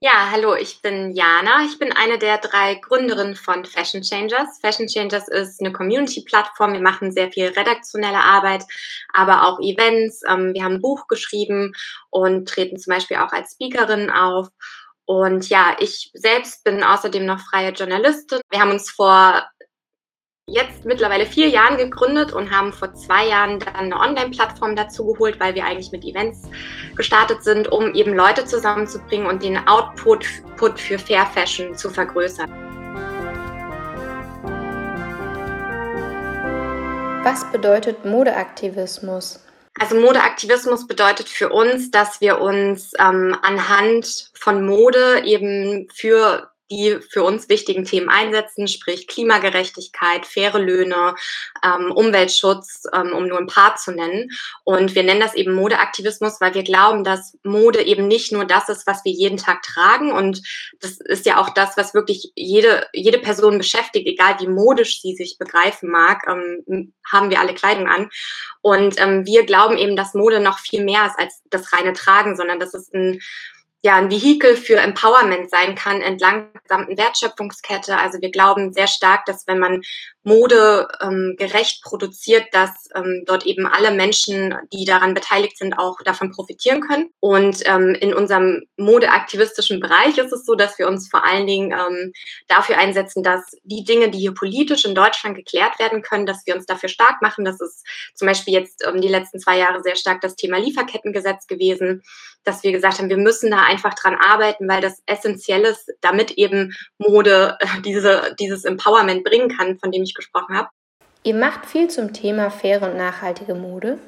Ja, hallo, ich bin Jana. Ich bin eine der drei Gründerinnen von Fashion Changers. Fashion Changers ist eine Community-Plattform. Wir machen sehr viel redaktionelle Arbeit, aber auch Events. Ähm, wir haben ein Buch geschrieben und treten zum Beispiel auch als Speakerin auf. Und ja, ich selbst bin außerdem noch freie Journalistin. Wir haben uns vor jetzt mittlerweile vier Jahren gegründet und haben vor zwei Jahren dann eine Online-Plattform dazu geholt, weil wir eigentlich mit Events gestartet sind, um eben Leute zusammenzubringen und den Output für Fair Fashion zu vergrößern. Was bedeutet Modeaktivismus? Also Modeaktivismus bedeutet für uns, dass wir uns ähm, anhand von Mode eben für die für uns wichtigen Themen einsetzen, sprich Klimagerechtigkeit, faire Löhne, ähm, Umweltschutz, ähm, um nur ein paar zu nennen. Und wir nennen das eben Modeaktivismus, weil wir glauben, dass Mode eben nicht nur das ist, was wir jeden Tag tragen. Und das ist ja auch das, was wirklich jede, jede Person beschäftigt, egal wie modisch sie sich begreifen mag, ähm, haben wir alle Kleidung an. Und ähm, wir glauben eben, dass Mode noch viel mehr ist als das reine Tragen, sondern das ist ein ja ein Vehikel für Empowerment sein kann entlang der gesamten Wertschöpfungskette. Also wir glauben sehr stark, dass wenn man Mode ähm, gerecht produziert, dass ähm, dort eben alle Menschen, die daran beteiligt sind, auch davon profitieren können. Und ähm, in unserem modeaktivistischen Bereich ist es so, dass wir uns vor allen Dingen ähm, dafür einsetzen, dass die Dinge, die hier politisch in Deutschland geklärt werden können, dass wir uns dafür stark machen. Das ist zum Beispiel jetzt ähm, die letzten zwei Jahre sehr stark das Thema Lieferkettengesetz gewesen, dass wir gesagt haben, wir müssen da einfach dran arbeiten, weil das essentiell ist, damit eben Mode äh, diese, dieses Empowerment bringen kann, von dem ich gesprochen habe. Ihr macht viel zum Thema faire und nachhaltige Mode.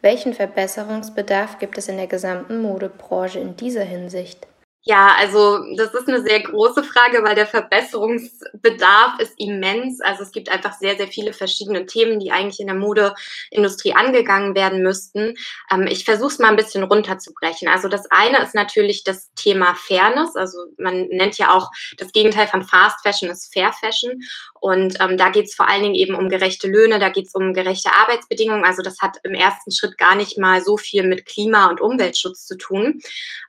Welchen Verbesserungsbedarf gibt es in der gesamten Modebranche in dieser Hinsicht? Ja, also das ist eine sehr große Frage, weil der Verbesserungsbedarf ist immens. Also es gibt einfach sehr, sehr viele verschiedene Themen, die eigentlich in der Modeindustrie angegangen werden müssten. Ähm, ich versuche es mal ein bisschen runterzubrechen. Also das eine ist natürlich das Thema Fairness. Also man nennt ja auch das Gegenteil von Fast Fashion ist Fair Fashion. Und ähm, da geht es vor allen Dingen eben um gerechte Löhne, da geht es um gerechte Arbeitsbedingungen. Also das hat im ersten Schritt gar nicht mal so viel mit Klima- und Umweltschutz zu tun.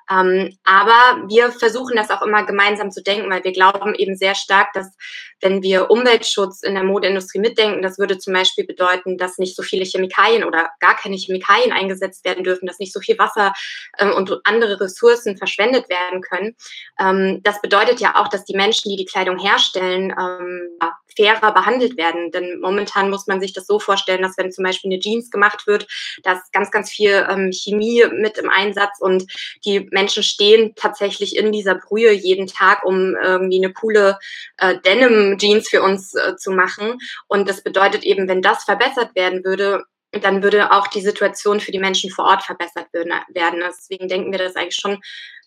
Ähm, aber wir versuchen das auch immer gemeinsam zu denken, weil wir glauben eben sehr stark, dass wenn wir Umweltschutz in der Modeindustrie mitdenken, das würde zum Beispiel bedeuten, dass nicht so viele Chemikalien oder gar keine Chemikalien eingesetzt werden dürfen, dass nicht so viel Wasser ähm, und andere Ressourcen verschwendet werden können. Ähm, das bedeutet ja auch, dass die Menschen, die die Kleidung herstellen, ähm, fairer behandelt werden. Denn momentan muss man sich das so vorstellen, dass wenn zum Beispiel eine Jeans gemacht wird, da ist ganz, ganz viel ähm, Chemie mit im Einsatz und die Menschen stehen tatsächlich in dieser Brühe jeden Tag, um irgendwie eine coole äh, Denim-Jeans für uns äh, zu machen. Und das bedeutet eben, wenn das verbessert werden würde, dann würde auch die Situation für die Menschen vor Ort verbessert werden. Deswegen denken wir das eigentlich schon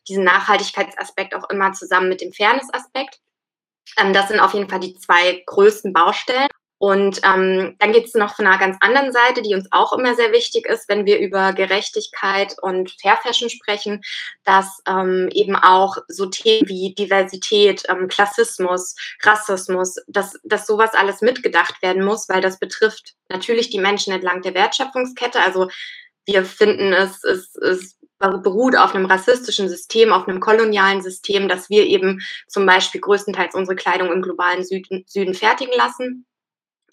diesen Nachhaltigkeitsaspekt auch immer zusammen mit dem Fairness-Aspekt. Ähm, das sind auf jeden Fall die zwei größten Baustellen. Und ähm, dann geht es noch von einer ganz anderen Seite, die uns auch immer sehr wichtig ist, wenn wir über Gerechtigkeit und Fair Fashion sprechen, dass ähm, eben auch so Themen wie Diversität, ähm, Klassismus, Rassismus, dass, dass sowas alles mitgedacht werden muss, weil das betrifft natürlich die Menschen entlang der Wertschöpfungskette. Also wir finden es, es, es beruht auf einem rassistischen System, auf einem kolonialen System, dass wir eben zum Beispiel größtenteils unsere Kleidung im globalen Süden, Süden fertigen lassen.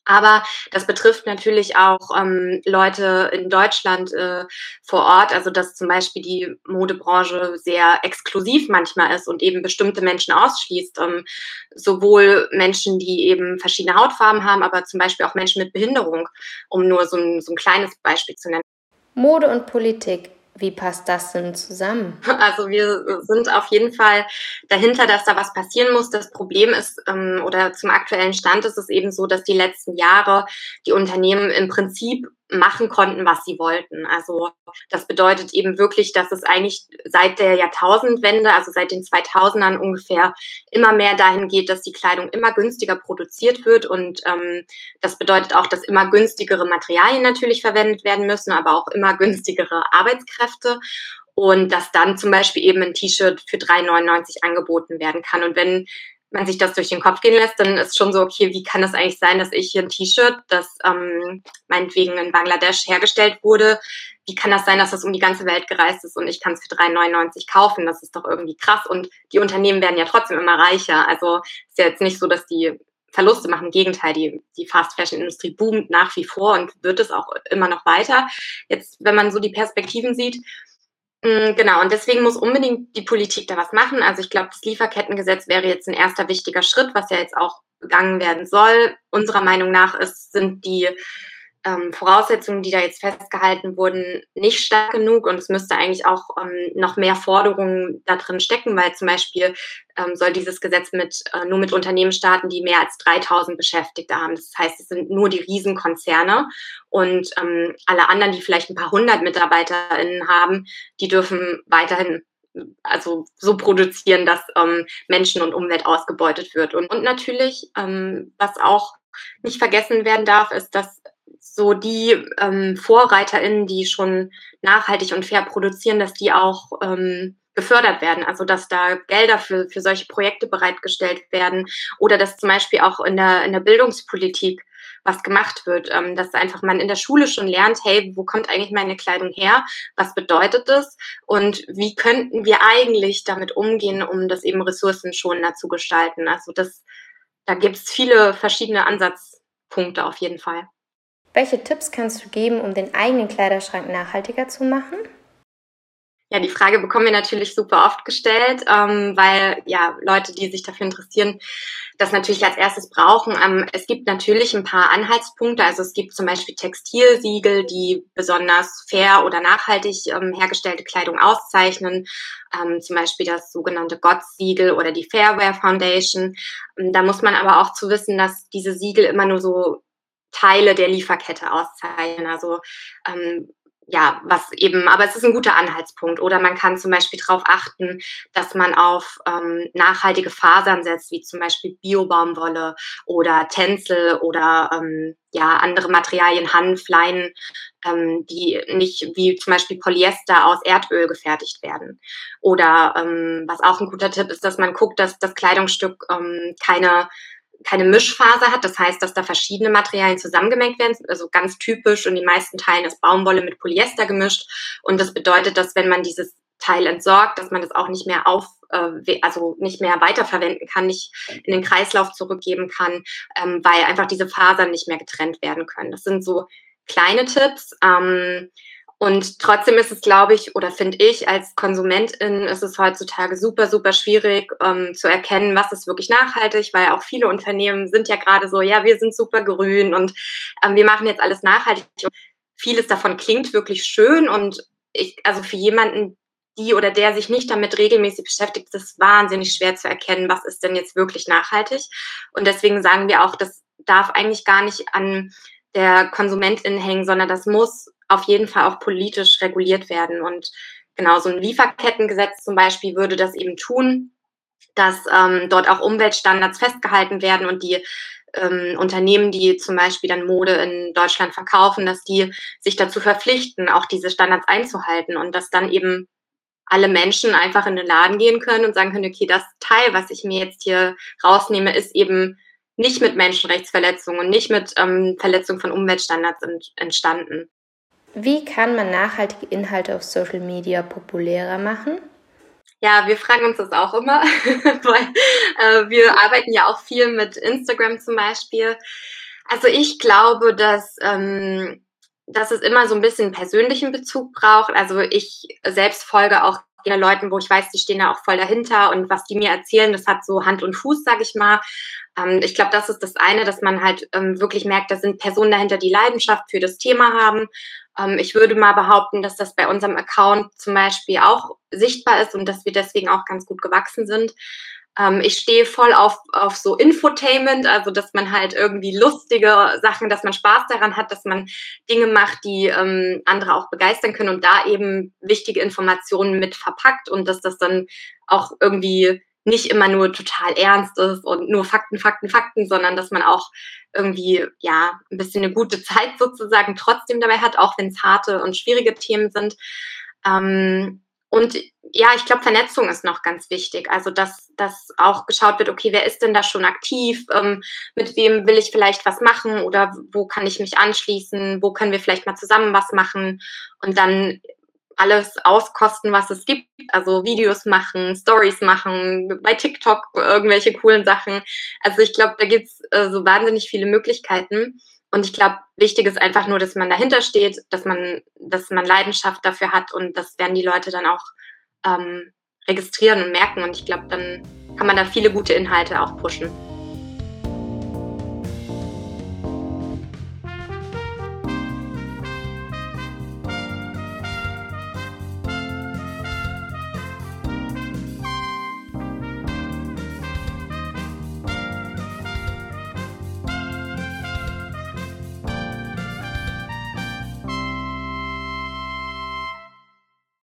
Aber das betrifft natürlich auch ähm, Leute in Deutschland äh, vor Ort, also dass zum Beispiel die Modebranche sehr exklusiv manchmal ist und eben bestimmte Menschen ausschließt. Ähm, sowohl Menschen, die eben verschiedene Hautfarben haben, aber zum Beispiel auch Menschen mit Behinderung, um nur so ein, so ein kleines Beispiel zu nennen. Mode und Politik. Wie passt das denn zusammen? Also wir sind auf jeden Fall dahinter, dass da was passieren muss. Das Problem ist, ähm, oder zum aktuellen Stand ist es eben so, dass die letzten Jahre die Unternehmen im Prinzip machen konnten, was sie wollten. Also das bedeutet eben wirklich, dass es eigentlich seit der Jahrtausendwende, also seit den 2000ern ungefähr, immer mehr dahin geht, dass die Kleidung immer günstiger produziert wird. Und ähm, das bedeutet auch, dass immer günstigere Materialien natürlich verwendet werden müssen, aber auch immer günstigere Arbeitskräfte. Und dass dann zum Beispiel eben ein T-Shirt für 3,99 angeboten werden kann. Und wenn man sich das durch den Kopf gehen lässt, dann ist schon so, okay, wie kann es eigentlich sein, dass ich hier ein T-Shirt, das ähm, meinetwegen in Bangladesch hergestellt wurde, wie kann das sein, dass das um die ganze Welt gereist ist und ich kann es für 3,99 kaufen? Das ist doch irgendwie krass. Und die Unternehmen werden ja trotzdem immer reicher. Also ist ja jetzt nicht so, dass die Verluste machen. Im Gegenteil, die, die Fast-Fashion-Industrie boomt nach wie vor und wird es auch immer noch weiter. Jetzt, wenn man so die Perspektiven sieht, Genau, und deswegen muss unbedingt die Politik da was machen. Also ich glaube, das Lieferkettengesetz wäre jetzt ein erster wichtiger Schritt, was ja jetzt auch begangen werden soll. Unserer Meinung nach ist, sind die ähm, Voraussetzungen, die da jetzt festgehalten wurden, nicht stark genug und es müsste eigentlich auch ähm, noch mehr Forderungen da drin stecken, weil zum Beispiel ähm, soll dieses Gesetz mit, äh, nur mit Unternehmen starten, die mehr als 3000 Beschäftigte haben. Das heißt, es sind nur die Riesenkonzerne und ähm, alle anderen, die vielleicht ein paar hundert MitarbeiterInnen haben, die dürfen weiterhin also so produzieren, dass ähm, Menschen und Umwelt ausgebeutet wird. Und, und natürlich, ähm, was auch nicht vergessen werden darf, ist, dass so die ähm, VorreiterInnen, die schon nachhaltig und fair produzieren, dass die auch ähm, gefördert werden. Also dass da Gelder für, für solche Projekte bereitgestellt werden oder dass zum Beispiel auch in der, in der Bildungspolitik was gemacht wird, ähm, dass einfach man in der Schule schon lernt, hey, wo kommt eigentlich meine Kleidung her? Was bedeutet das? Und wie könnten wir eigentlich damit umgehen, um das eben ressourcenschonender zu gestalten? Also das, da gibt es viele verschiedene Ansatzpunkte auf jeden Fall. Welche Tipps kannst du geben, um den eigenen Kleiderschrank nachhaltiger zu machen? Ja, die Frage bekommen wir natürlich super oft gestellt, ähm, weil ja Leute, die sich dafür interessieren, das natürlich als erstes brauchen. Ähm, es gibt natürlich ein paar Anhaltspunkte. Also es gibt zum Beispiel Textilsiegel, die besonders fair oder nachhaltig ähm, hergestellte Kleidung auszeichnen. Ähm, zum Beispiel das sogenannte GOTS-Siegel oder die Fairwear Foundation. Ähm, da muss man aber auch zu wissen, dass diese Siegel immer nur so Teile der Lieferkette auszeichnen. Also ähm, ja, was eben, aber es ist ein guter Anhaltspunkt. Oder man kann zum Beispiel darauf achten, dass man auf ähm, nachhaltige Fasern setzt, wie zum Beispiel Biobaumwolle oder Tencel oder ähm, ja, andere Materialien, Hanf, Leinen, ähm, die nicht wie zum Beispiel Polyester aus Erdöl gefertigt werden. Oder ähm, was auch ein guter Tipp ist, dass man guckt, dass das Kleidungsstück ähm, keine keine Mischfaser hat. Das heißt, dass da verschiedene Materialien zusammengemengt werden. Also ganz typisch und in den meisten Teilen ist Baumwolle mit Polyester gemischt. Und das bedeutet, dass wenn man dieses Teil entsorgt, dass man das auch nicht mehr auf, äh, also nicht mehr weiterverwenden kann, nicht in den Kreislauf zurückgeben kann, ähm, weil einfach diese Fasern nicht mehr getrennt werden können. Das sind so kleine Tipps. Ähm, und trotzdem ist es, glaube ich, oder finde ich, als Konsumentin ist es heutzutage super, super schwierig ähm, zu erkennen, was ist wirklich nachhaltig, weil auch viele Unternehmen sind ja gerade so, ja, wir sind super grün und ähm, wir machen jetzt alles nachhaltig. Und vieles davon klingt wirklich schön und ich, also für jemanden, die oder der sich nicht damit regelmäßig beschäftigt, ist es wahnsinnig schwer zu erkennen, was ist denn jetzt wirklich nachhaltig. Und deswegen sagen wir auch, das darf eigentlich gar nicht an der Konsumentin hängen, sondern das muss auf jeden Fall auch politisch reguliert werden. Und genau so ein Lieferkettengesetz zum Beispiel würde das eben tun, dass ähm, dort auch Umweltstandards festgehalten werden und die ähm, Unternehmen, die zum Beispiel dann Mode in Deutschland verkaufen, dass die sich dazu verpflichten, auch diese Standards einzuhalten und dass dann eben alle Menschen einfach in den Laden gehen können und sagen können, okay, das Teil, was ich mir jetzt hier rausnehme, ist eben nicht mit Menschenrechtsverletzungen und nicht mit ähm, Verletzung von Umweltstandards ent entstanden. Wie kann man nachhaltige Inhalte auf Social Media populärer machen? Ja, wir fragen uns das auch immer, weil äh, wir arbeiten ja auch viel mit Instagram zum Beispiel. Also ich glaube, dass, ähm, dass es immer so ein bisschen persönlichen Bezug braucht. Also ich selbst folge auch Leuten, wo ich weiß, die stehen da auch voll dahinter und was die mir erzählen, das hat so Hand und Fuß, sag ich mal. Ähm, ich glaube, das ist das eine, dass man halt ähm, wirklich merkt, da sind Personen dahinter, die Leidenschaft für das Thema haben. Ähm, ich würde mal behaupten, dass das bei unserem Account zum Beispiel auch sichtbar ist und dass wir deswegen auch ganz gut gewachsen sind. Ähm, ich stehe voll auf, auf so Infotainment, also dass man halt irgendwie lustige Sachen, dass man Spaß daran hat, dass man Dinge macht, die ähm, andere auch begeistern können und da eben wichtige Informationen mit verpackt und dass das dann auch irgendwie nicht immer nur total ernst ist und nur Fakten, Fakten, Fakten, sondern dass man auch irgendwie ja ein bisschen eine gute Zeit sozusagen trotzdem dabei hat, auch wenn es harte und schwierige Themen sind. Ähm, und ja, ich glaube, Vernetzung ist noch ganz wichtig. Also, dass, dass auch geschaut wird, okay, wer ist denn da schon aktiv? Ähm, mit wem will ich vielleicht was machen? Oder wo kann ich mich anschließen? Wo können wir vielleicht mal zusammen was machen? Und dann alles auskosten, was es gibt. Also Videos machen, Stories machen, bei TikTok irgendwelche coolen Sachen. Also ich glaube, da gibt's äh, so wahnsinnig viele Möglichkeiten. Und ich glaube, wichtig ist einfach nur, dass man dahinter steht, dass man, dass man Leidenschaft dafür hat und das werden die Leute dann auch ähm, registrieren und merken. Und ich glaube, dann kann man da viele gute Inhalte auch pushen.